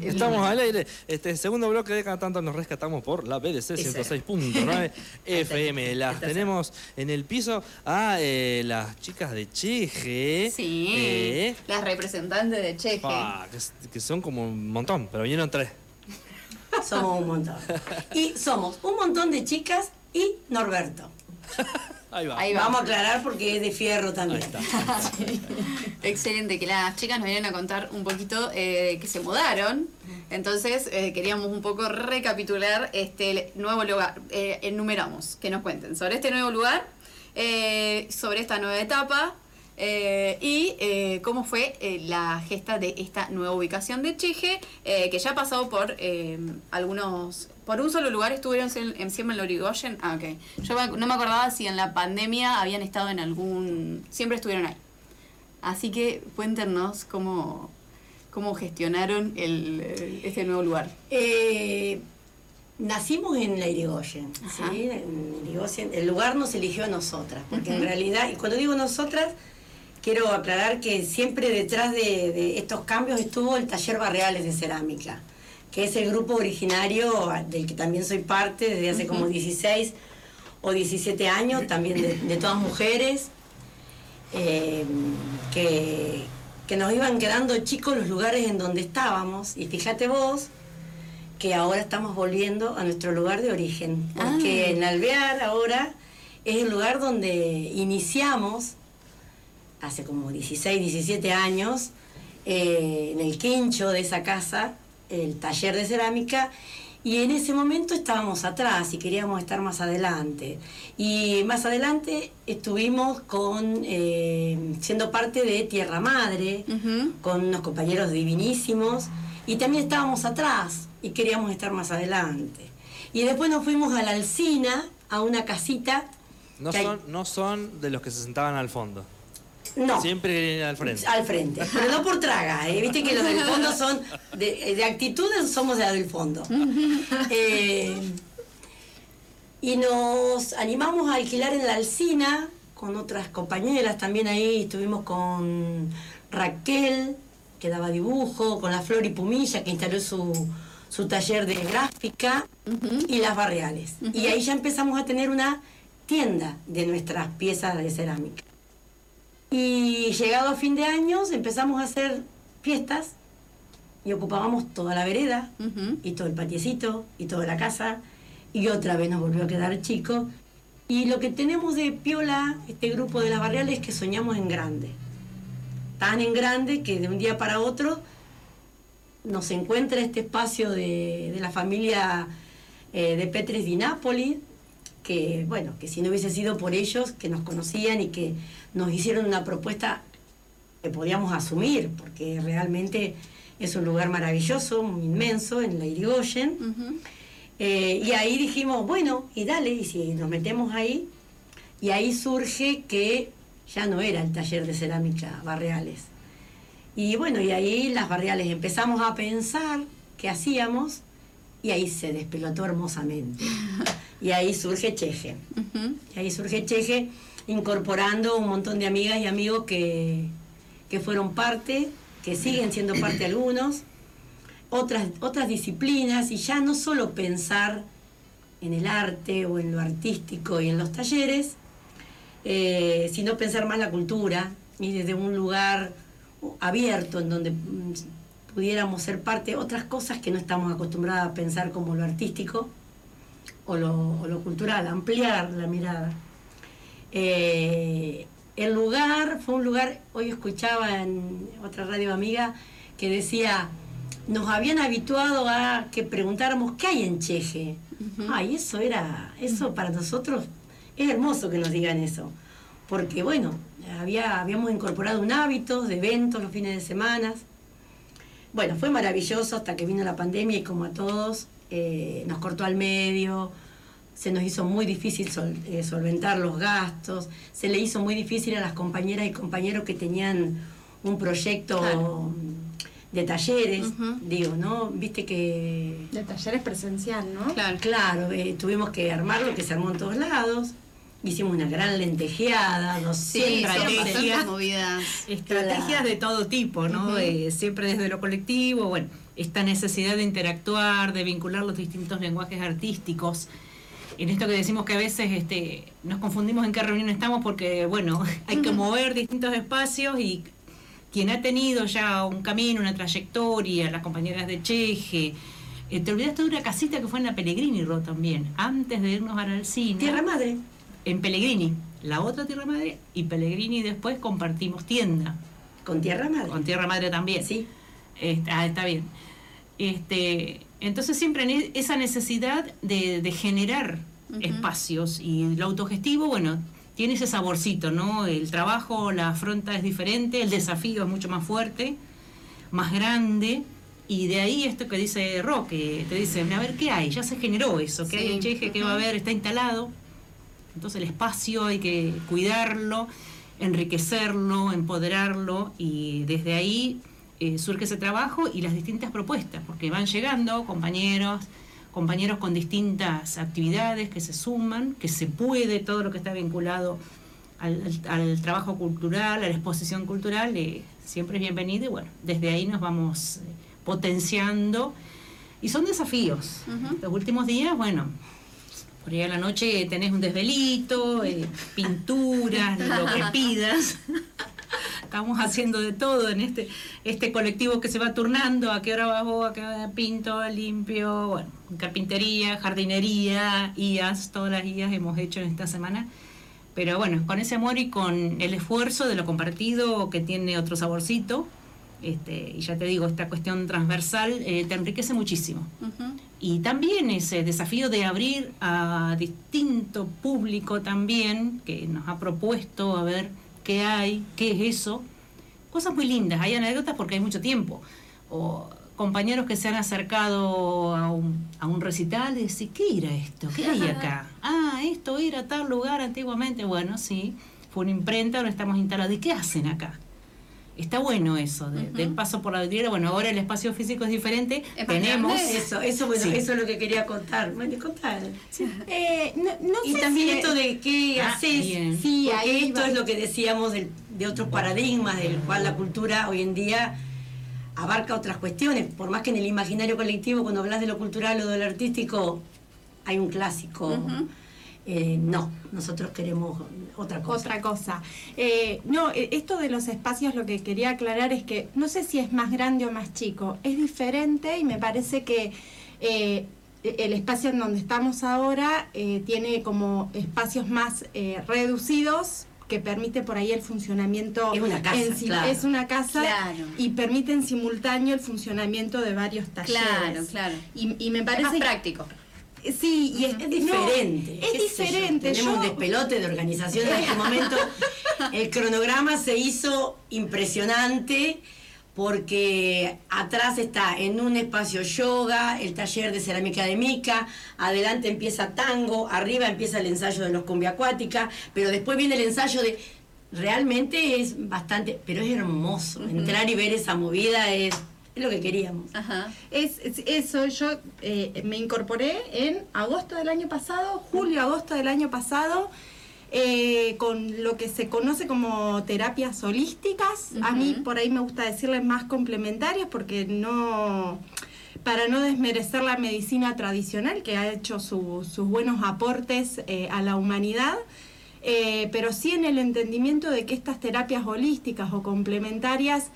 Estamos al aire. Este segundo bloque de Cada tanto nos rescatamos por la BDC 106.9 FM. Las tenemos en el piso a eh, las chicas de Cheje. Sí, Eh, las representantes de Cheje. pa, que, que son como un montón, pero vinieron tres. Somos un montón. Y somos un montón de chicas y Norberto. Ahí va. Ahí va. Vamos a aclarar porque es de fierro Ahí también. está. Excelente, que las chicas nos vinieron a contar un poquito eh, que se mudaron. Entonces eh, queríamos un poco recapitular este nuevo lugar. Eh, enumeramos, que nos cuenten sobre este nuevo lugar, eh, sobre esta nueva etapa eh, y eh, cómo fue eh, la gesta de esta nueva ubicación de Cheje, que ya ha pasado por algunos... Por un solo lugar estuvieron en, en siempre en Lorigoyen. Ah, ok. Yo no me acordaba si en la pandemia habían estado en algún... Siempre estuvieron ahí. Así que cuéntenos cómo, cómo gestionaron el, este nuevo lugar. Nacimos en la Irigoyen. ¿sí? En Irigoyen. El lugar nos eligió a nosotras, porque en realidad, y cuando digo nosotras, quiero aclarar que siempre detrás de, de estos cambios estuvo el taller Barreales de Cerámica, que es el grupo originario del que también soy parte desde hace como 16 o 17 años, también de, de todas mujeres, eh, que, que nos iban quedando chicos los lugares en donde estábamos, y fíjate vos, que ahora estamos volviendo a nuestro lugar de origen, porque Ah. en Alvear ahora es el lugar donde iniciamos, hace como 16, 17 años, eh, en el quincho de esa casa, el taller de cerámica, y en ese momento estábamos atrás y queríamos estar más adelante. Y más adelante estuvimos con, eh, siendo parte de Tierra Madre, con unos compañeros divinísimos y también estábamos atrás y queríamos estar más adelante. Y después nos fuimos a la Alcina, a una casita. No hay- son, no son de los que se sentaban al fondo. No, Siempre al frente. al frente, pero no por traga, ¿eh? viste que los del fondo son, de, de actitudes somos de la del fondo. Eh, y nos animamos a alquilar en la Alcina con otras compañeras, también ahí estuvimos con Raquel, que daba dibujo, con la Flor y Pumilla, que instaló su, su taller de gráfica, y las barriales. Y ahí ya empezamos a tener una tienda de nuestras piezas de cerámica. Y llegado a fin de años empezamos a hacer fiestas y ocupábamos toda la vereda y todo el patiecito y toda la casa y otra vez nos volvió a quedar chico. Y lo que tenemos de piola, este grupo de las barriales, es que soñamos en grande. Tan en grande que de un día para otro nos encuentra este espacio de, de la familia eh, de Petres di Napoli, que bueno, que si no hubiese sido por ellos, que nos conocían y que nos hicieron una propuesta que podíamos asumir, porque realmente es un lugar maravilloso, muy inmenso, en la Irigoyen. Eh, y ahí dijimos, bueno, y dale, y si nos metemos ahí, y ahí surge que ya no era el taller de cerámica Barreales. Y bueno, y ahí las Barreales empezamos a pensar qué hacíamos, y ahí se despelotó hermosamente. Y ahí surge Cheje. Y ahí surge Cheje, incorporando un montón de amigas y amigos que, que fueron parte, que siguen siendo parte algunos, otras, otras disciplinas, y ya no solo pensar en el arte o en lo artístico y en los talleres, eh, sino pensar más la cultura y desde un lugar abierto en donde mm, pudiéramos ser parte de otras cosas que no estamos acostumbradas a pensar como lo artístico o lo, o lo cultural, ampliar la mirada. Eh, el lugar fue un lugar, hoy escuchaba en otra radio amiga que decía, nos habían habituado a que preguntáramos qué hay en Cheje. Ay, eso era, eso para nosotros es hermoso que nos digan eso, porque bueno, había, habíamos incorporado un hábito de eventos los fines de semana. Bueno, fue maravilloso hasta que vino la pandemia y como a todos eh, nos cortó al medio, se nos hizo muy difícil sol- eh, solventar los gastos, se le hizo muy difícil a las compañeras y compañeros que tenían un proyecto Claro. de talleres, digo, ¿no? Viste que De talleres presencial, ¿no? Claro. Claro, eh, tuvimos que armar lo que se armó en todos lados. Hicimos una gran lentejeada, Sí, 200 hicieron estrategias. movidas. Estrategias Claro. de todo tipo, ¿no? Eh, siempre desde lo colectivo, bueno, esta necesidad de interactuar, de vincular los distintos lenguajes artísticos. En esto que decimos que a veces este, nos confundimos en qué reunión estamos porque, bueno, hay que mover distintos espacios y quien ha tenido ya un camino, una trayectoria, las compañeras de Cheje, eh, te olvidaste de una casita que fue en la Pellegrini, Ro, también, antes de irnos al cine. Tierra Madre. En Pellegrini, la otra Tierra Madre, y Pellegrini después compartimos tienda. Con Tierra Madre. Con Tierra Madre también. Sí. Este, ah, está bien. Este, entonces siempre esa necesidad de, generar espacios y lo autogestivo, bueno, tiene ese saborcito, ¿no? El trabajo, la afronta es diferente, el desafío es mucho más fuerte, más grande, y de ahí esto que dice Roque, te dice, a ver, ¿qué hay? Ya se generó eso, ¿qué hay en Cheje? ¿Qué va a haber? Está instalado. Entonces el espacio hay que cuidarlo, enriquecerlo, empoderarlo, y desde ahí eh, surge ese trabajo y las distintas propuestas, porque van llegando compañeros, compañeros con distintas actividades que se suman, que se puede, todo lo que está vinculado al, trabajo cultural, a la exposición cultural, eh, siempre es bienvenido y bueno, desde ahí nos vamos eh, potenciando y son desafíos. Los últimos días, bueno, por ahí a la noche tenés un desvelito, eh, pinturas, lo que pidas. Estamos haciendo de todo en este, este colectivo que se va turnando, a qué hora bajo, a qué hora pinto, limpio, bueno, carpintería, jardinería, IAS, todas las IAS hemos hecho en esta semana. Pero bueno, con ese amor y con el esfuerzo de lo compartido que tiene otro saborcito, este, y ya te digo, esta cuestión transversal eh, te enriquece muchísimo. Y también ese desafío de abrir a distinto público también, que nos ha propuesto a ver qué hay, qué es eso. Cosas muy lindas, hay anécdotas porque hay mucho tiempo. O compañeros que se han acercado a un, a un recital y dicen, ¿qué era esto? ¿Qué hay acá? ah, esto era tal lugar antiguamente. Bueno, sí, fue una imprenta, ahora estamos instalados. ¿Y qué hacen acá? Está bueno eso, del paso por la vidriera. Bueno, ahora el espacio físico es diferente. Tenemos. Eso, eso, bueno, eso es lo que quería contar. ¿Me contar? Eh, no, y también esto de qué ah, haces. Sí, porque esto es lo que decíamos de, de otros paradigmas, del cual la cultura hoy en día abarca otras cuestiones. Por más que en el imaginario colectivo, cuando hablas de lo cultural o de lo artístico, hay un clásico. Eh, no, nosotros queremos otra cosa. Otra cosa. Eh, no, eh, esto de los espacios lo que quería aclarar es que no sé si es más grande o más chico, es diferente y me parece que el espacio en donde estamos ahora tiene como espacios más reducidos que permite por ahí el funcionamiento. Es una casa. Es una casa y permite en simultáneo el funcionamiento de varios talleres. Claro, claro. Y, me parece. más práctico. Sí, y es, diferente. es diferente. Tenemos un despelote de organización en este momento. El cronograma se hizo impresionante porque atrás está en un espacio yoga, el taller de cerámica de Mica, adelante empieza tango, arriba empieza el ensayo de los cumbia acuática, pero después viene el ensayo de... Realmente es bastante, pero es hermoso. Entrar y ver esa movida es es lo que queríamos. Ajá. Es, eso, yo eh, me incorporé en agosto del año pasado, julio, agosto del año pasado, eh, con lo que se conoce como terapias holísticas. A mí por ahí me gusta decirles más complementarias porque no para no desmerecer la medicina tradicional que ha hecho sus buenos aportes eh, a la humanidad, pero sí en el entendimiento de que estas terapias holísticas o complementarias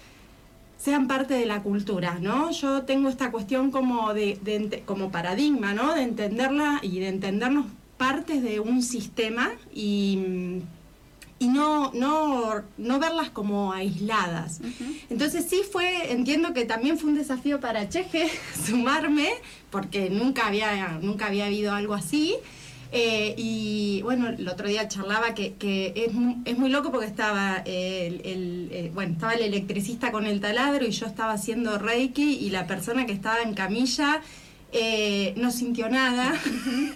sean parte de la cultura, ¿no? Yo tengo esta cuestión como de, como paradigma, ¿no? De entenderla y de entendernos partes de un sistema y, y no, no, no verlas como aisladas. Entonces sí fue, entiendo que también fue un desafío para Cheje sumarme, porque nunca había, nunca había habido algo así. Eh, y bueno, el otro día charlaba que, es, es, muy loco porque estaba el, eh, bueno, estaba el electricista con el taladro y yo estaba haciendo Reiki y la persona que estaba en camilla eh, no sintió nada.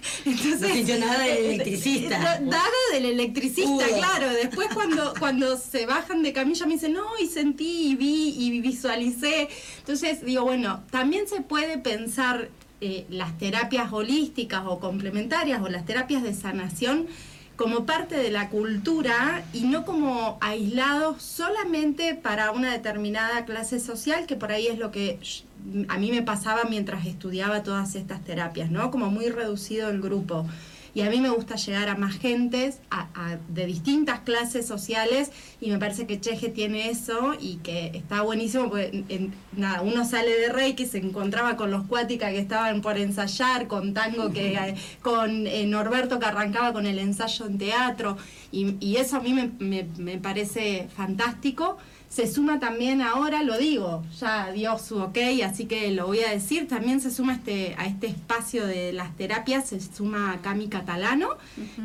Entonces, no sintió nada del electricista. Nada del electricista, claro. Después cuando, cuando se bajan de camilla me dicen, no, y sentí y vi y visualicé. Entonces digo, bueno, también se puede pensar eh, las terapias holísticas o complementarias o las terapias de sanación como parte de la cultura y no como aislados solamente para una determinada clase social, que por ahí es lo que a mí me pasaba mientras estudiaba todas estas terapias, ¿no? Como muy reducido el grupo. Y a mí me gusta llegar a más gentes de distintas clases sociales y me parece que Cheje tiene eso y que está buenísimo porque nada, uno sale de Reiki, se encontraba con los cuáticas que estaban por ensayar, con tango que con eh, Norberto que arrancaba con el ensayo en teatro y, y eso a mí me, me, me parece fantástico se suma también ahora, lo digo, ya dio su ok, así que lo voy a decir, también se suma este, a este espacio de las terapias, se suma Cami Catalano,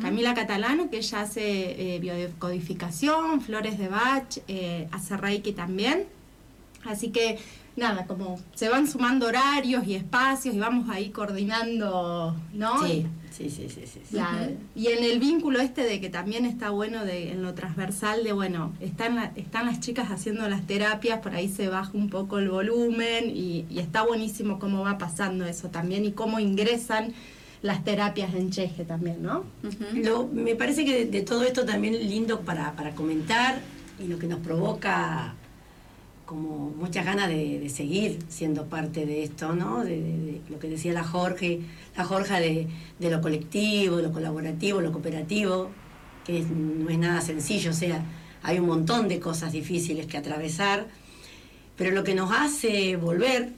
Camila Catalano, que ella hace eh, biodecodificación, flores de Bach, eh, hace Reiki también. Así que nada, como se van sumando horarios y espacios y vamos ahí coordinando, ¿no? Sí, sí, sí, sí. sí, Y en el vínculo este de que también está bueno de, en lo transversal de, bueno, están, están las chicas haciendo las terapias, por ahí se baja un poco el volumen y, está buenísimo cómo va pasando eso también y cómo ingresan las terapias en Cheje también, ¿no? lo, me parece que de, de, todo esto también lindo para, para comentar y lo que nos provoca como muchas ganas de, seguir siendo parte de esto, ¿no? De, lo que decía la Jorge, la Jorge de, lo colectivo, lo colaborativo, lo cooperativo, que no es nada sencillo, o sea, hay un montón de cosas difíciles que atravesar, pero lo que nos hace volver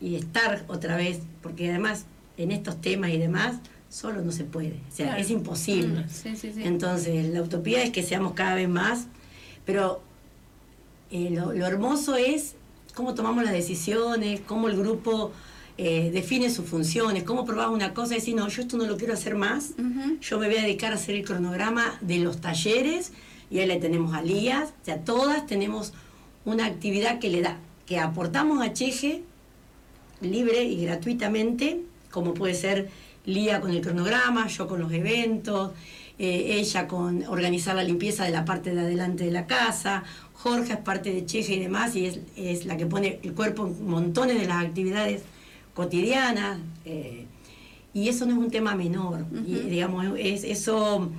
y estar otra vez, porque además en estos temas y demás, solo no se puede, o sea, es imposible. Entonces, la utopía es que seamos cada vez más, pero eh, lo, hermoso es cómo tomamos las decisiones, cómo el grupo eh, define sus funciones, cómo probamos una cosa y decir, no, yo esto no lo quiero hacer más, yo me voy a dedicar a hacer el cronograma de los talleres y ahí le tenemos a Lías, o sea, todas tenemos una actividad que le da, que aportamos a Cheje libre y gratuitamente, como puede ser Lía con el cronograma, yo con los eventos, eh, ella con organizar la limpieza de la parte de adelante de la casa, Jorge es parte de Cheje y demás, y es, la que pone el cuerpo en montones de las actividades cotidianas. Eh, y eso no es un tema menor. y, digamos, es, eso,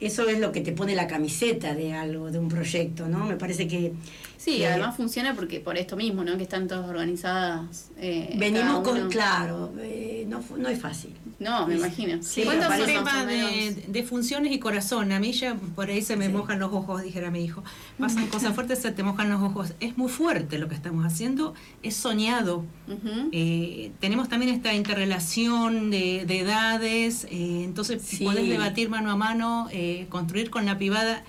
eso es lo que te pone la camiseta de algo, de un proyecto, ¿no? Me parece que Sí, además funciona porque por esto mismo, ¿no? Que están todas organizadas. Eh, Venimos con, claro, eh, no, no es fácil. No, me imagino. Sí, ¿Cuántos tema de, de, funciones y corazón? A mí ya por ahí se me mojan los ojos, dijera mi hijo. Pasan cosas fuertes, se te mojan los ojos. Es muy fuerte lo que estamos haciendo, es soñado. Eh, tenemos también esta interrelación de, edades, eh, entonces podés debatir mano a mano, construir con la privada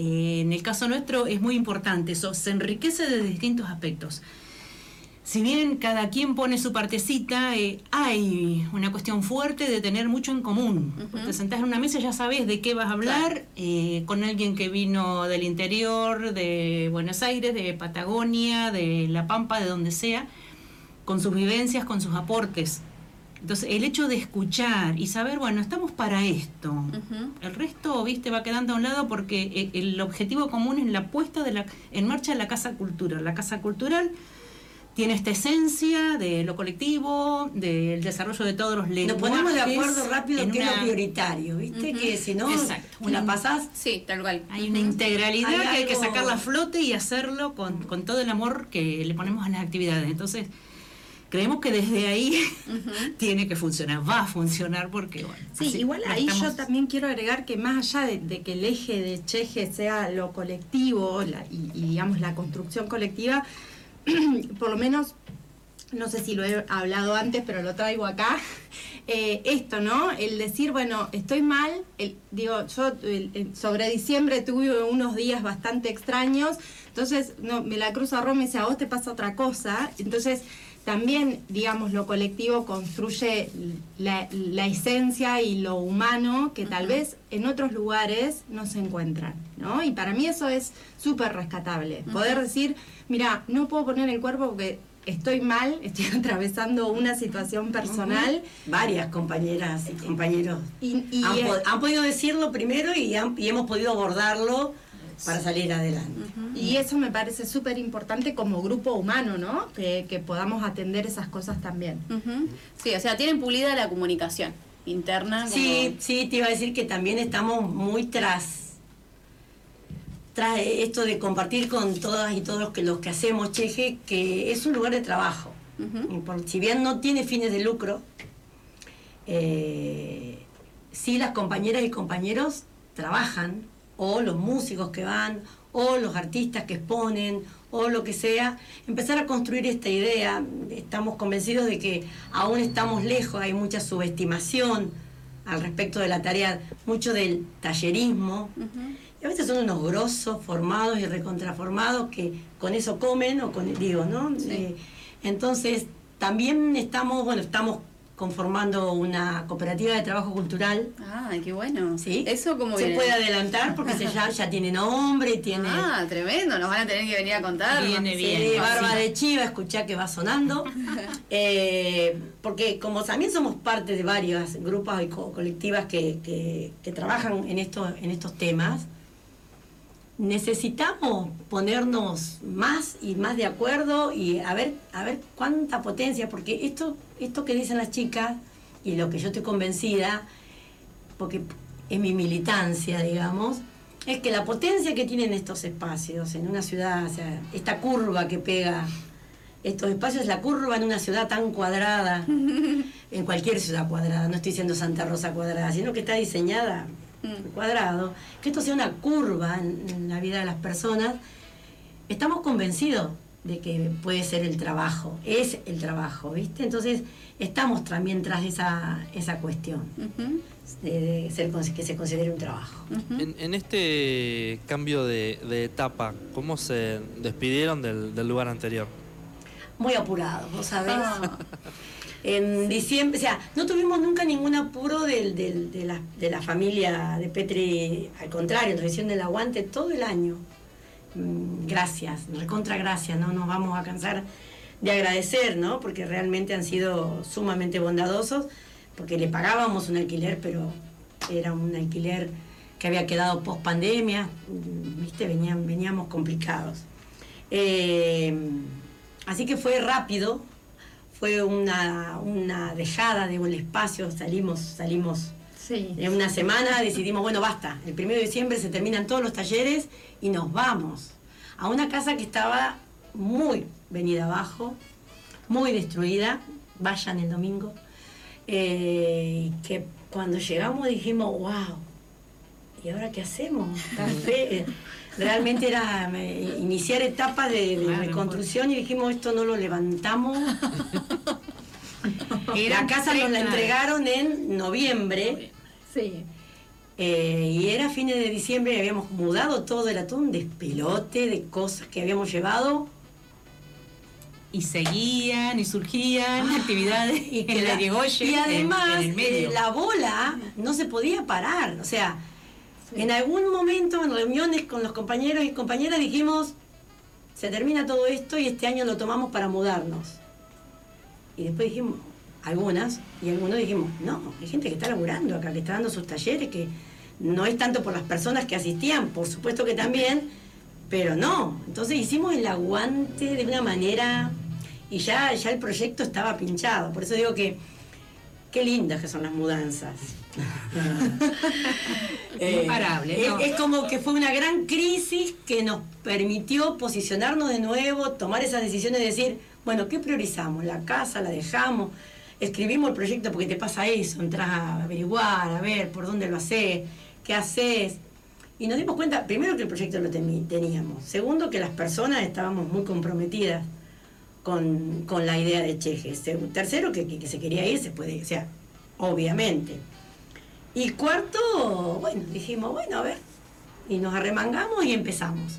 eh, en el caso nuestro es muy importante eso, se enriquece de distintos aspectos. Si bien cada quien pone su partecita, eh, hay una cuestión fuerte de tener mucho en común. Te sentás en una mesa y ya sabes de qué vas a hablar eh, con alguien que vino del interior, de Buenos Aires, de Patagonia, de La Pampa, de donde sea, con sus vivencias, con sus aportes. Entonces, el hecho de escuchar y saber, bueno, estamos para esto. El resto, viste, va quedando a un lado porque e, el objetivo común es la puesta de la, en marcha de la Casa Cultural. La Casa Cultural tiene esta esencia de lo colectivo, del desarrollo de todos los lenguajes. Nos ponemos de acuerdo rápido en qué es lo prioritario, ¿viste? Que si no, la pasás... Sí, tal cual. Hay una integralidad que hay que sacarla a flote y hacerlo con, con todo el amor que le ponemos a las actividades. Entonces creemos que desde ahí tiene que funcionar, va a funcionar porque, bueno. Sí, igual ahí yo también quiero agregar que más allá de, que el eje de Cheje sea lo colectivo y, digamos la construcción colectiva, por lo menos, no sé si lo he hablado antes, pero lo traigo acá, eh, esto, ¿no? El decir, bueno, estoy mal, el, digo, yo sobre diciembre tuve unos días bastante extraños, entonces no, me la cruzo a Roma y dice, a vos te pasa otra cosa, entonces también, digamos, lo colectivo construye la, esencia y lo humano que tal vez en otros lugares no se encuentran, ¿no? Y para mí eso es súper rescatable. Poder decir, mira, no puedo poner el cuerpo porque estoy mal, estoy atravesando una situación personal. Varias compañeras y compañeros han, podido decirlo primero y, y hemos podido abordarlo para salir adelante. Y eso me parece súper importante como grupo humano, ¿no? Que, podamos atender esas cosas también. Sí, o sea, tienen pulida la comunicación interna. Sí, sí, te iba a decir que también estamos muy tras, tras esto de compartir con todas y todos los que, los que hacemos Cheje, que es un lugar de trabajo. Por- si bien no tiene fines de lucro, eh, sí las compañeras y compañeros trabajan, o los músicos que van, o los artistas que exponen, o lo que sea, empezar a construir esta idea. Estamos convencidos de que aún estamos lejos, hay mucha subestimación al respecto de la tarea, mucho del tallerismo. Y a veces son unos grosos, formados y recontraformados que con eso comen o con digo, ¿no? Eh, entonces, también estamos, bueno, estamos conformando una cooperativa de trabajo cultural. Ah, qué bueno. ¿sí? Eso como se viene? puede adelantar porque se ya, ya tiene nombre, tiene Ah, tremendo, nos van a tener que venir a contar. Viene Sí, bien. barba sí. de chiva, escuchá que va sonando. Eh, porque como también somos parte de varios grupos y co- colectivas que, que- que trabajan en, esto, en estos temas, necesitamos ponernos más y más de acuerdo y a ver, a ver cuánta potencia, porque esto, esto que dicen las chicas y lo que yo estoy convencida, porque en mi militancia, digamos, es que la potencia que tienen estos espacios en una ciudad, o sea, esta curva que pega estos espacios, la curva en una ciudad tan cuadrada, en cualquier ciudad cuadrada, no estoy diciendo Santa Rosa cuadrada, sino que está diseñada Mm. cuadrado, que esto sea una curva en, en la vida de las personas, estamos convencidos de que puede ser el trabajo, es el trabajo, ¿viste? Entonces estamos también tras esa, esa cuestión de, de ser, que se considere un trabajo. En, en este cambio de, de etapa, ¿cómo se despidieron del, del lugar anterior? Muy apurados, ¿vos sabés? Ah, En diciembre, o sea, no tuvimos nunca ningún apuro del, del- de, la, de la familia de Petri, al contrario, nos hicieron el aguante todo el año. Mm, Gracias, recontra gracias, no nos vamos a cansar de agradecer, ¿no? Porque realmente han sido sumamente bondadosos, porque le pagábamos un alquiler, pero era un alquiler que había quedado post pandemia, ¿viste? Venían, veníamos complicados. Eh, así que fue rápido, fue una, una dejada de un espacio, salimos, salimos Sí. en una semana, decidimos, bueno, basta, el primero de diciembre se terminan todos los talleres y nos vamos a una casa que estaba muy venida abajo, muy destruida, vayan el domingo, eh, que cuando llegamos dijimos, wow, ¿y ahora qué hacemos? Fe- Realmente era iniciar etapas de, de Claro, reconstrucción y dijimos, esto no lo levantamos. la casa nos la entregaron en noviembre Sí. eh, y era fines de diciembre y habíamos mudado todo, era todo un despelote de cosas que habíamos llevado. Y seguían y surgían actividades Y, que en la y en- además en, el medio. eh, la bola no se podía parar. O sea, en algún momento en reuniones con los compañeros y compañeras dijimos, se termina todo esto y este año lo tomamos para mudarnos. Y después dijimos, algunas, y algunos dijimos, no, hay gente que está laburando acá, que está dando sus talleres, que no es tanto por las personas que asistían, por supuesto que también, pero no. Entonces hicimos el aguante de una manera y ya, ya el proyecto estaba pinchado. Por eso digo que qué lindas que son las mudanzas. Eh, Imparable, es, ¿no? es como que fue una gran crisis que nos permitió posicionarnos de nuevo, tomar esas decisiones de decir, bueno, ¿qué priorizamos? ¿La casa? ¿La dejamos? Escribimos el proyecto porque te pasa eso, entras a averiguar, a ver por dónde lo haces, qué haces. Y nos dimos cuenta, primero que el proyecto lo teníamos, segundo que las personas estábamos muy comprometidas con, con la idea de Cheje, tercero que, que, se quería ir, se puede, o sea, obviamente. Y cuarto, bueno, dijimos, bueno, a ver, y nos arremangamos y empezamos.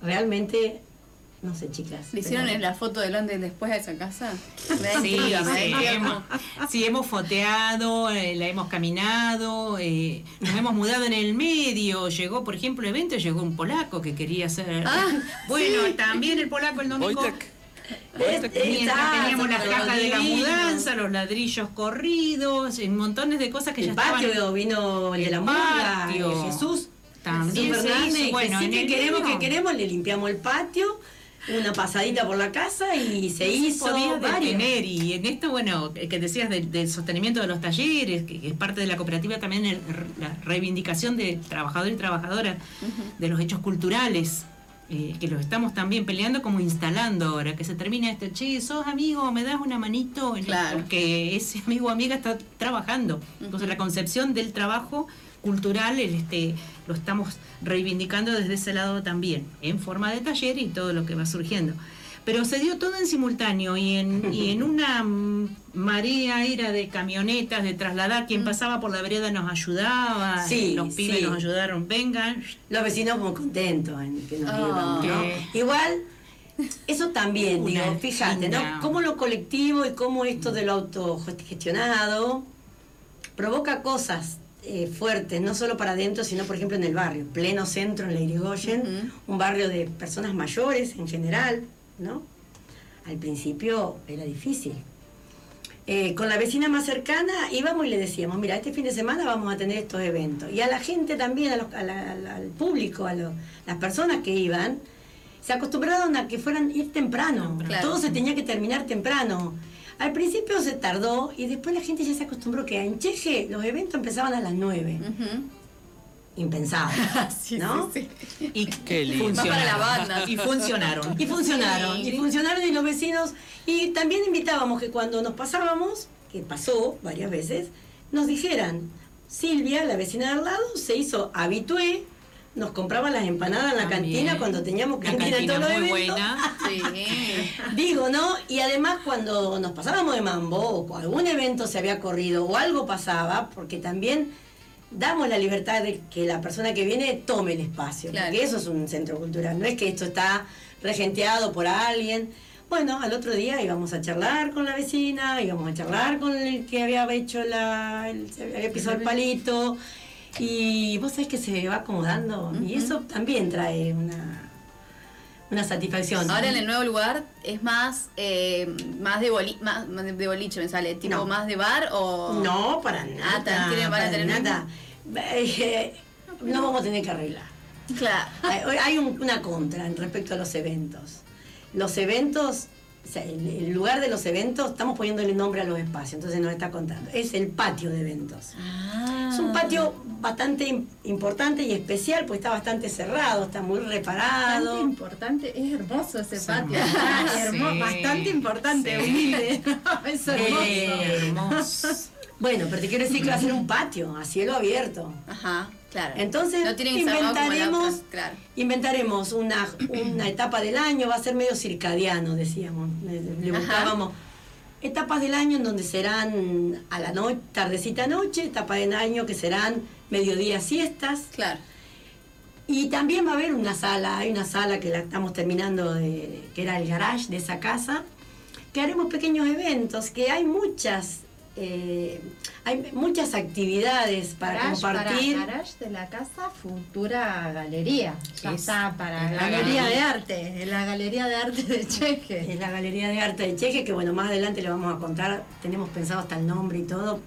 Realmente, no sé, chicas. ¿Le hicieron pero- en la foto del antes y después a esa casa? Sí, sí, intriga. hemos, sí, hemos foteado, eh, la hemos caminado, eh, nos hemos mudado en el medio. Llegó, por ejemplo, el evento, llegó un polaco que quería hacer. Ah, bueno, sí. también el polaco el domingo. Wojtek. Mientras teníamos las cajas de la mudanza, los ladrillos corridos, montones de cosas que El ya patio estaban. vino el de la murga, patio. eh, Jesús. También se Fernández, hizo, que bueno, sí que queremos, que queremos, le limpiamos el patio, una pasadita por la casa y se No hizo detener y en esto bueno que que decías del, del sostenimiento de los talleres que, que es parte de la cooperativa también el- la reivindicación de trabajador y trabajadora de los hechos culturales eh, que los estamos también peleando como instalando ahora, que se termina este, che, sos amigo, me das una manito, Claro. porque ese amigo o amiga está trabajando. Entonces la concepción del trabajo cultural el, este, lo estamos reivindicando desde ese lado también, en forma de taller y todo lo que va surgiendo. Pero se dio todo en simultáneo y en, y en una mm, marea era de camionetas, de trasladar, quien pasaba por la vereda nos ayudaba, Sí, los pibes sí. nos ayudaron, vengan, Los vecinos muy contentos en que nos llevamos, ¿no? Igual, eso también, Una digo, fíjate, ¿no? Cómo lo colectivo y cómo esto de lo autogestionado provoca cosas eh, fuertes, no solo para adentro, sino por ejemplo en el barrio, pleno centro, en la Irigoyen, un barrio de personas mayores en general, ¿no? Al principio era difícil. Eh, con la vecina más cercana íbamos y le decíamos, mira, este fin de semana vamos a tener estos eventos. Y a la gente también, a los- a la- a la- al público, a las personas que iban, se acostumbraron a que fueran ir temprano. Claro. Todo se tenía que terminar temprano. Al principio se tardó y después la gente ya se acostumbró que en Cheje los eventos empezaban a las 9. Ujú. Impensado. Sí, ¿no? sí, sí. y Qué lindo. funcionaron. Más para la banda. Y funcionaron. Y funcionaron, Sí. y funcionaron y los vecinos, y también invitábamos que cuando nos pasábamos, que pasó varias veces, nos dijeran, Silvia, la vecina de al lado, se hizo habitué, nos compraba las empanadas en la También. cantina cuando teníamos que La cantina todos los muy buena. Sí. Digo, ¿no? Y además cuando nos pasábamos de mambo, o algún evento se había corrido, o algo pasaba, porque también damos la libertad de que la persona que viene tome el espacio, Claro. porque eso es un centro cultural, no es que esto está regenteado por alguien. Bueno, al otro día íbamos a charlar con la vecina, íbamos a charlar con el que había hecho la, el, se había pisado el palito, y vos sabés que se va acomodando, y eso también trae una, una satisfacción. Ahora en el nuevo lugar es más eh, más de boli más, más de boliche me sale, tipo No. más de bar o No, para nada. Ah, tan- tienen- van a para tener nada. Eh, no vamos a tener que arreglar. Claro. Hay, hay un- una contra en respecto a los eventos. Los eventos, o sea, el, el lugar de los eventos, estamos poniéndole nombre a los espacios, entonces nos está contando. Es el patio de eventos. Ah. Es un patio bastante im- importante y especial, pues está bastante cerrado, está muy Bastante reparado. importante, es hermoso ese Es patio. hermoso. Ah, Sí, bastante importante, sí. humilde. es hermoso. Eh, Hermoso. Bueno, pero te quiero decir que va a ser un patio a cielo abierto. Ajá, claro. Entonces, no inventaremos, otra, claro. inventaremos una, una etapa del año, va a ser medio circadiano, decíamos. Le, le buscábamos etapas del año en donde serán a la noche, tardecita noche, etapa del año que serán mediodía siestas. Claro. Y también va a haber una sala, hay una sala que la estamos terminando, de, que era el garage de esa casa, que haremos pequeños eventos, que hay muchas, eh, hay muchas actividades para compartir. Para garage de la casa Futura Galería. Ya Es- está para la Galería de Arte, la Galería de Arte de Cheje. Es la Galería de Arte de Cheje, que bueno, más adelante le vamos a contar, tenemos pensado hasta el nombre y todo.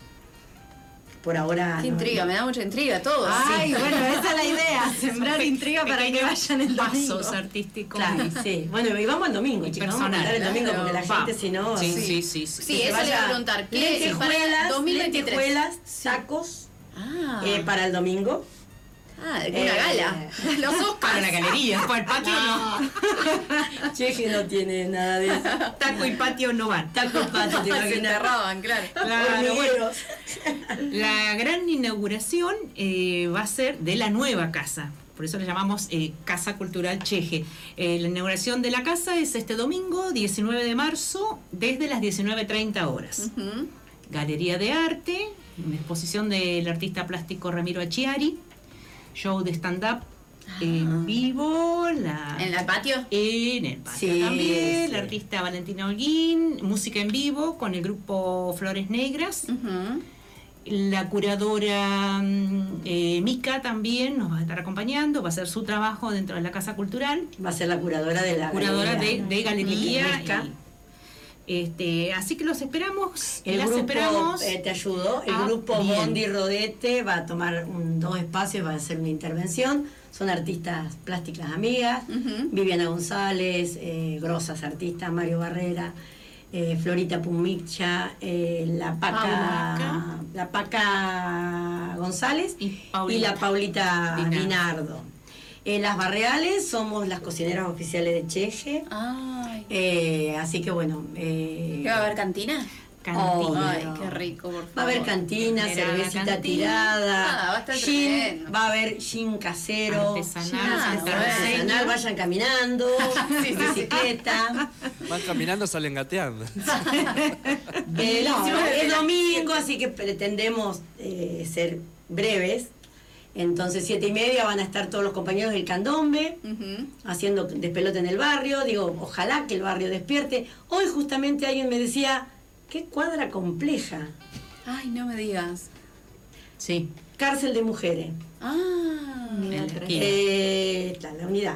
Por ahora... Qué no- intriga, me da mucha intriga todo. Ay, bueno, esa es la idea, sembrar intriga para que vayan el domingo. pasos artísticos. Claro, sí. Bueno, y vamos al domingo, Y chicos. Vamos a personal, el domingo porque la gente si no... Sí, sí. sí, sí. sí. Eso le iba a preguntar. ¿Qué es para lentejuelas, 2023? lentejuelas, sacos Ah, eh, para el domingo. Ah, una eh, gala. Los Oscars. Para la galería, para el patio no. Cheje no tiene nada de eso. Taco y patio no van. Taco patio, te Se enterraban, claro. Claro, bueno. La gran inauguración eh, va a ser de la nueva casa. Por eso le llamamos eh, Casa Cultural Cheje. Eh, la inauguración de la casa es este domingo, 19 de marzo, desde las 19.30 horas. Galería de Arte, una exposición del artista plástico Ramiro Achiari, show de stand-up en vivo, la, ¿En el patio? en el patio Sí, también, sí. la artista Valentina Holguín, música en vivo con el grupo Flores Negras. La curadora mm, eh, Mica también nos va a estar acompañando, va a hacer su trabajo dentro de la Casa Cultural, Va a ser la curadora de la curadora de, galería. de galería. Mica. y, este, así que los esperamos, El las grupo, esperamos. eh, te ayudo, el Ah, grupo bien. Bondi Rodete va a tomar un- dos espacios, va a hacer una intervención. Son artistas plásticas amigas. Viviana González, eh, grosas artistas, Mario Barrera, eh, Florita Pumicha, eh, la Paca, Paula. la Paca González Y la Paulita Dinardo. Eh, las barreales somos las cocineras oficiales de Cheje. Ay. Eh, así que bueno. ¿Qué va a haber cantina? Cantina. Ay, qué rico, por favor. Va a haber cantina, cervecita cantina. tirada, Ah, va a estar gin, va a haber gin casero, Artesanal, gin artesanal. artesanal, vayan caminando, en bicicleta. Van caminando, salen gateando. Eh, no, es domingo, así que pretendemos eh, ser breves. Entonces, siete y media van a estar todos los compañeros del candombe haciendo despelote en el barrio. Digo, ojalá que el barrio despierte. Hoy justamente alguien me decía, qué cuadra compleja. Ay, no me digas. Sí. Cárcel de mujeres. Ah, En la. Eh, está, la unidad.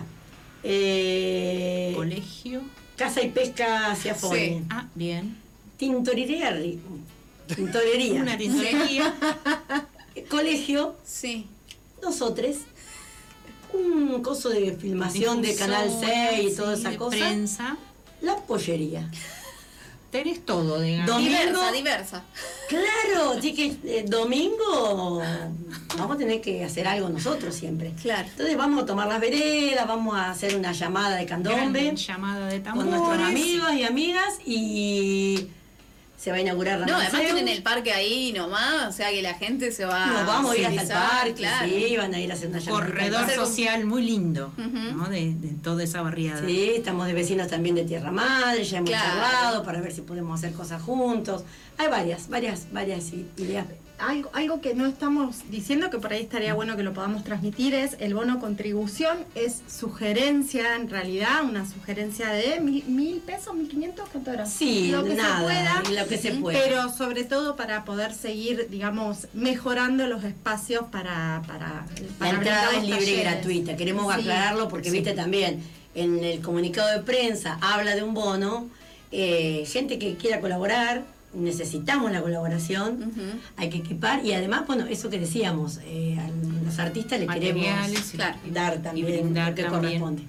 Eh, Colegio. Casa y pesca hacia Fone. Ah, bien. Tintorería. Tintorería. Una tintorería. Colegio, sí. Nosotros. Un coso de filmación de Canal 6 y toda sí, esa de cosa. Prensa. La pollería. Tenés todo, digamos. Domingo. Diversa, diversa. Claro, así que eh, domingo vamos a tener que hacer algo nosotros siempre. Claro. Entonces vamos a tomar las veredas, vamos a hacer una llamada de candombe. Gran llamada de con tambores. nuestros amigos y amigas y se va a inaugurar No, además tienen el parque ahí nomás, o sea que la gente se va Nos vamos a ir hasta el parque, claro. sí, van a ir a hacer una. Corredor un- social muy lindo. ¿no? De, de toda esa barriada. Sí, estamos de vecinos también de Tierra Madre, ya hemos Claro. charlado para ver si podemos hacer cosas juntos. Hay varias, varias, varias ideas. Algo, algo que no estamos diciendo, que por ahí estaría bueno que lo podamos transmitir, es el bono contribución, es sugerencia en realidad, una sugerencia de mil, mil pesos, mil quinientos, ¿cuánto era? Sí, lo que nada, se pueda, lo que se pueda. pero sobre todo para poder seguir, digamos, mejorando los espacios para... para, La para entrada brindar es libre y gratuita. Queremos Sí. aclararlo porque, viste, también en el comunicado de prensa habla de un bono. eh, gente que quiera colaborar, necesitamos la colaboración, hay que equipar y además, bueno, eso que decíamos, eh, a los artistas les queremos Materiales y- Claro. dar y también brindar lo que también. corresponde.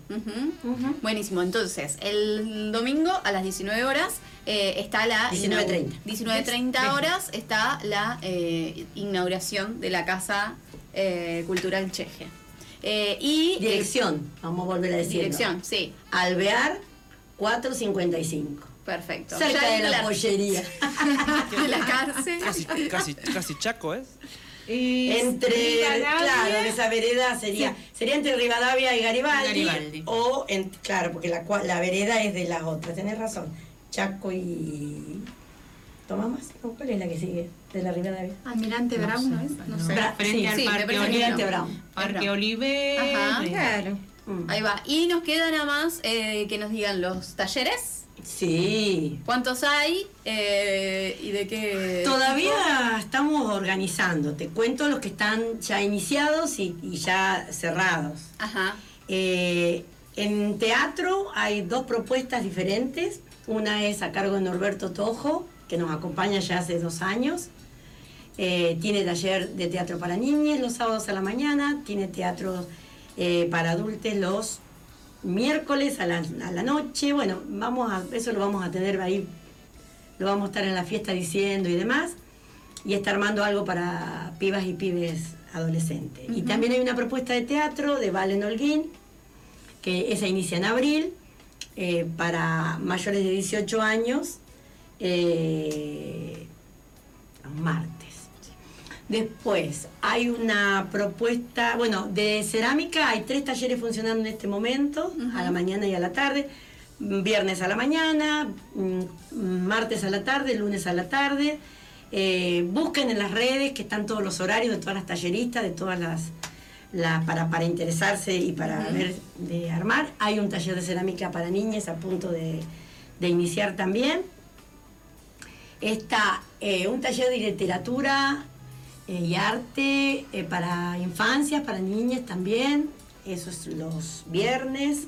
Buenísimo, entonces el domingo a las 19 horas eh, está la 19:30. 19.30 horas está la eh, inauguración de la Casa eh, Cultural Cheje. Eh, y Dirección, vamos a volver a decir. dirección, sí, Alvear 455. Perfecto. Cerca Ya de en la pollería. de la cárcel. Casi, casi, casi Chaco, ¿es? entre Rivadavia. claro esa vereda sería sería entre Rivadavia y Garibaldi, Garibaldi. o en, claro porque la cua- la vereda es de las otras tenés razón Chaco y toma más ¿No? cuál es la que sigue de la Rivadavia Almirante No Brown, ¿no es? No no. sé. Bra- Frente sí, al sí, Parque. Almirante. Brown Parque. Oliver. Ajá. Claro. Mm. Ahí va. Y nos queda nada más eh, que nos digan los talleres. Sí ¿Cuántos hay? Eh, ¿Y de qué? Todavía estamos organizando, te cuento los que están ya iniciados y, y ya cerrados. Ajá. Eh, en teatro hay dos propuestas diferentes. Una es a cargo de Norberto Tojo, que nos acompaña ya hace dos años. Eh, tiene taller de teatro para niñas los sábados a la mañana, tiene teatro para adultos los miércoles a la, a la noche. Bueno, vamos a, eso lo vamos a tener ahí, lo vamos a estar en la fiesta diciendo y demás. Y está armando algo para pibas y pibes adolescentes. Y también hay una propuesta de teatro de Valen Holguín, que esa inicia en abril, eh, para mayores de 18 años, eh, martes. Después hay una propuesta, bueno, de cerámica hay tres talleres funcionando en este momento, a la mañana y a la tarde. Viernes a la mañana, mm, martes a la tarde, lunes a la tarde. Eh, busquen en las redes que están todos los horarios de todas las talleristas, de todas las, para, para interesarse y para ver de armar. Hay un taller de cerámica para niñas a punto de, de iniciar también. Está eh, un taller de literatura y arte eh, para infancias, para niñas también. Eso es los viernes.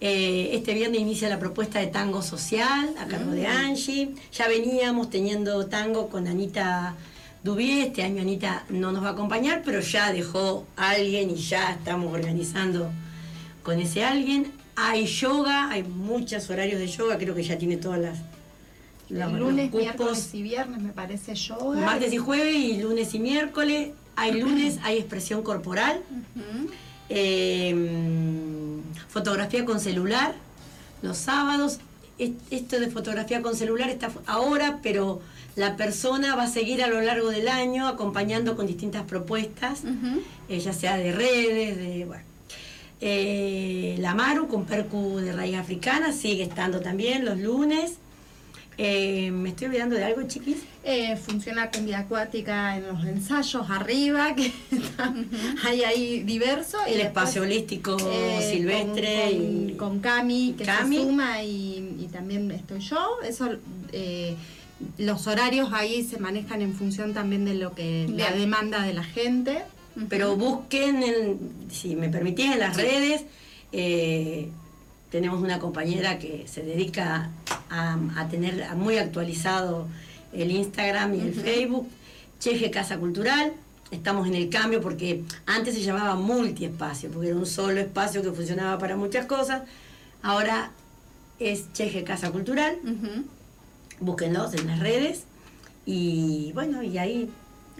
Eh, este viernes inicia la propuesta de tango social a cargo de Angie. Ya veníamos teniendo tango con Anita Dubié. Este año Anita no nos va a acompañar, pero ya dejó a alguien y ya estamos organizando con ese alguien. Hay yoga, hay muchos horarios de yoga, creo que ya tiene todas las, los lunes, cupos. miércoles y viernes me parece yoga. Martes y jueves y lunes y miércoles. Hay lunes, hay expresión corporal. Em, fotografía con celular, los sábados. Esto de fotografía con celular está ahora, pero la persona va a seguir a lo largo del año acompañando con distintas propuestas, eh, ya sea de redes, de bueno. Eh, la Maru con Percu de raíz africana sigue estando también los lunes. Eh, ¿Me estoy olvidando de algo, chiquis? Eh, funciona con vida acuática en los ensayos arriba, que hay ahí diverso. El espacio holístico eh, silvestre. Con, y, con Cami, que se suma, y, también estoy yo. Eso, los horarios ahí se manejan en función también de lo que la demanda de la gente. Pero busquen, si me permitís, en las redes tenemos una compañera que se dedica a, tener muy actualizado el Instagram y el Facebook, Cheje Casa Cultural. Estamos en el cambio porque antes se llamaba multiespacio, porque era un solo espacio que funcionaba para muchas cosas. Ahora es Cheje Casa Cultural. Búsquenlos en las redes. Y bueno, y ahí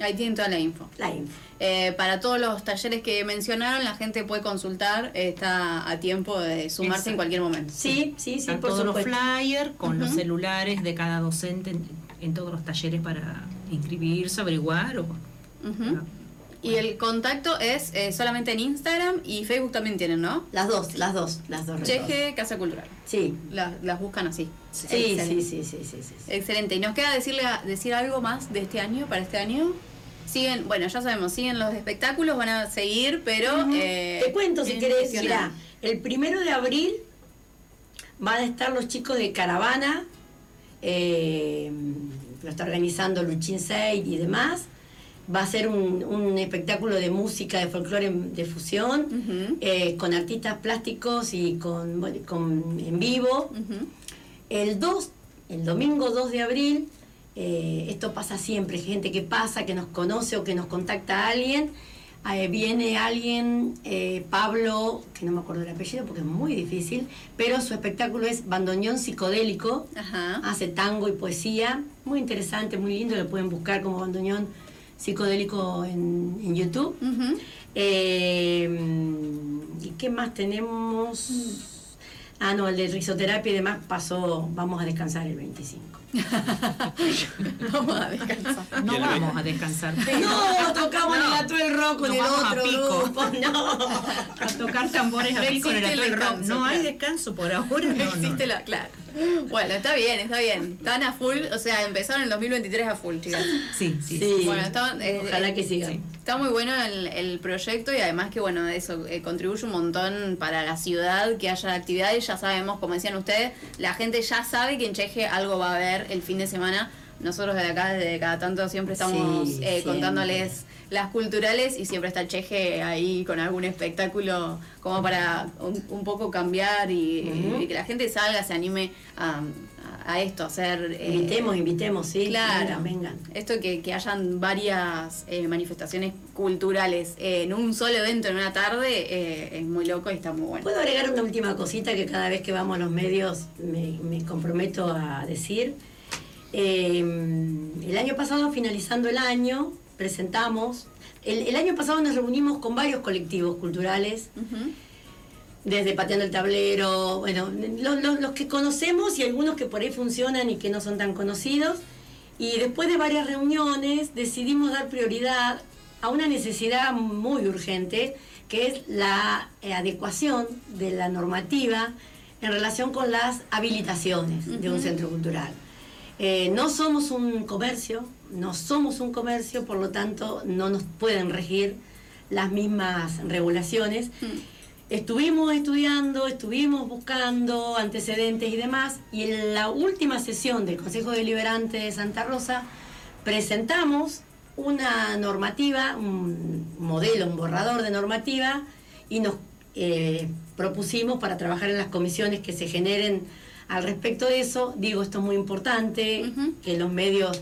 Ahí tienen toda la info. La info. Eh, para todos los talleres que mencionaron, la gente puede consultar, está a tiempo de sumarse en cualquier momento. Sí, sí, sí, por todos los flyers con los celulares de cada docente en, todos los talleres para inscribirse, averiguar o... Y el contacto es eh, solamente en Instagram y Facebook también tienen, ¿no? Las dos, las dos, las dos. Cheje Casa Cultural. Sí. las buscan así. Sí, sí, sí, sí, sí, sí, Excelente. ¿Y nos queda decirle decir algo más de este año, para este año? Siguen, bueno, ya sabemos, siguen los espectáculos, van a seguir, pero... Eh, Te cuento si querés, mira, el primero de abril van a estar los chicos de Caravana, eh, lo está organizando Luchín Seid y demás. Va a ser un, espectáculo de música, de folclore de fusión, eh, con artistas plásticos y con, con en vivo. El 2, el domingo 2 de abril, eh, esto pasa siempre, gente que pasa, que nos conoce o que nos contacta a alguien. Eh, viene alguien, eh, Pablo, que no me acuerdo el apellido porque es muy difícil, pero su espectáculo es bandoneón psicodélico, hace tango y poesía, muy interesante, muy lindo, lo pueden buscar como bandoneón psicodélico en, YouTube. ¿Y qué más tenemos? Ah, no, el de risoterapia y demás pasó, vamos a descansar el 25. vamos a descansar. No vamos a descansar. No, tocamos el atuel rock con el otro grupo. No. A tocar tambores a pico en el atuel rock. No hay descanso por ahora. No, existe la, claro. Bueno, está bien, está bien. Están a full, o sea, empezaron en el 2023 a full, chicas. Sí, sí. sí. Bueno, eh, Ojalá que siga. Está muy bueno el, el, proyecto y además que, bueno, eso eh, contribuye un montón para la ciudad, que haya actividades. Ya sabemos, como decían ustedes, la gente ya sabe que en Cheje algo va a haber el fin de semana. Nosotros desde acá, desde cada tanto, siempre estamos eh, contándoles las culturales y siempre está Cheje ahí con algún espectáculo como para un, poco cambiar y, que la gente salga, se anime a, esto, a hacer... Eh, invitemos, invitemos, sí. Claro, vengan. Esto que, que hayan varias eh, manifestaciones culturales en un solo evento en una tarde es muy loco y está muy bueno. Puedo agregar una última cosita que cada vez que vamos a los medios me, me comprometo a decir. el año pasado, finalizando el año, presentamos. El, año pasado nos reunimos con varios colectivos culturales, desde Pateando el Tablero, bueno, los, que conocemos y algunos que por ahí funcionan y que no son tan conocidos. Y después de varias reuniones decidimos dar prioridad a una necesidad muy urgente, que es la eh, adecuación de la normativa en relación con las habilitaciones de un centro cultural. Eh, no somos un comercio, no somos un comercio, por lo tanto no nos pueden regir las mismas regulaciones. Mm. Estuvimos estudiando, estuvimos buscando antecedentes y demás, y en la última sesión del Consejo Deliberante de Santa Rosa presentamos una normativa, un modelo, un borrador de normativa, y nos eh, propusimos para trabajar en las comisiones que se generen al respecto de eso, digo, esto es muy importante, que los medios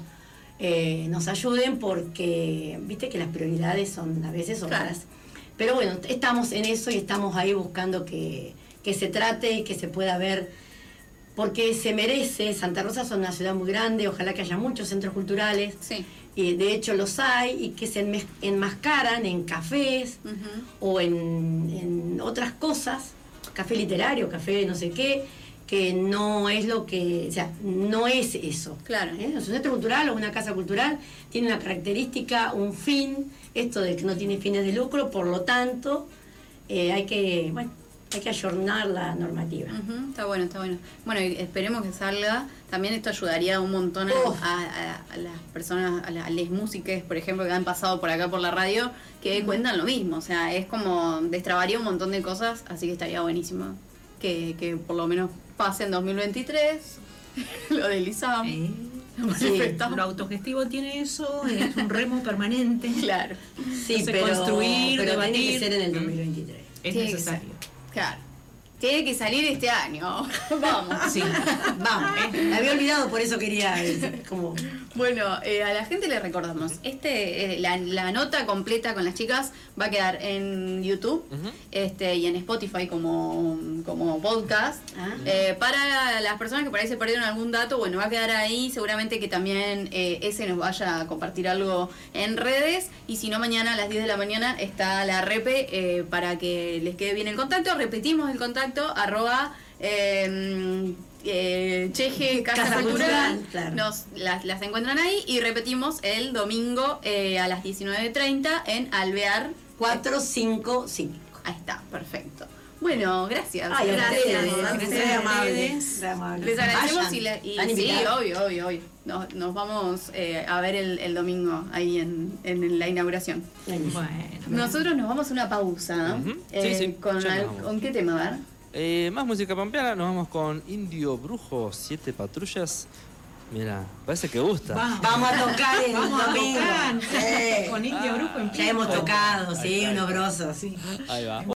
eh, nos ayuden porque, viste que las prioridades son a veces otras. Pero bueno, estamos en eso y estamos ahí buscando que, se trate y que se pueda ver porque se merece. Santa Rosa es una ciudad muy grande, ojalá que haya muchos centros culturales. Sí. Y de hecho los hay y que se enmascaran en cafés o en, en otras cosas, café literario, café no sé qué, que no es lo que, o sea, no es eso. Claro. ¿Eh? Un centro cultural o una casa cultural tiene una característica, un fin, esto de que no tiene fines de lucro, por lo tanto, eh, hay que, bueno, hay que ayornar la normativa. Está bueno, está bueno. Bueno, esperemos que salga. También esto ayudaría un montón a, a- a- a las personas, a, la- a las músicas, por ejemplo, que han pasado por acá por la radio, que cuentan lo mismo. O sea, es como destrabaría un montón de cosas, así que estaría buenísimo que, que por lo menos pase en 2023 lo del ISAM. Eh, lo Sí, manifestamos. Lo autogestivo tiene eso, es un remo permanente. Claro, Sí, Entonces, pero, construir, pero tiene que debatir. ser en el Mm. 2023. Es Tiene que necesario. claro. Tiene que salir este año. Vamos. Sí. Vamos, me había olvidado, por eso quería eh, como... Bueno, eh, a la gente le recordamos, este, eh, la, la nota completa con las chicas va a quedar en YouTube Ujú. este, y en Spotify como, como podcast. Ah. Eh, para las personas que por ahí se perdieron algún dato, bueno, va a quedar ahí. Seguramente que también eh, ese nos vaya a compartir algo en redes. Y si no, mañana a las 10 de la mañana está la repe eh, para que les quede bien el contacto. Repetimos el contacto, arroba... eh, eh, Cheje Casa, Casa Cultural, Cultural, claro. nos las, las encuentran ahí y repetimos el domingo eh, a las 19.30 en Alvear 455. Ahí está, perfecto. Bueno, gracias. Ay, gracias. ustedes, Gracias. amables. Les agradecemos Vayan, y, le- y sí, obvio, obvio, obvio. Nos, nos vamos eh, a ver el, el domingo ahí en, en la inauguración. Bueno. Nosotros nos vamos a una pausa. Eh, Sí, sí, con, ya nos al- vamos. ¿Con qué tema? A ver. Eh, más música pampeana, nos vamos con Indio Brujo, Siete Patrullas. Mira, parece que gusta. Vamos. Vamos a tocar el Vamos a tocar. Sí. Con Indio Brujo en Ya hemos tocado, sí, Ahí está. un obroso, sí. Ahí va.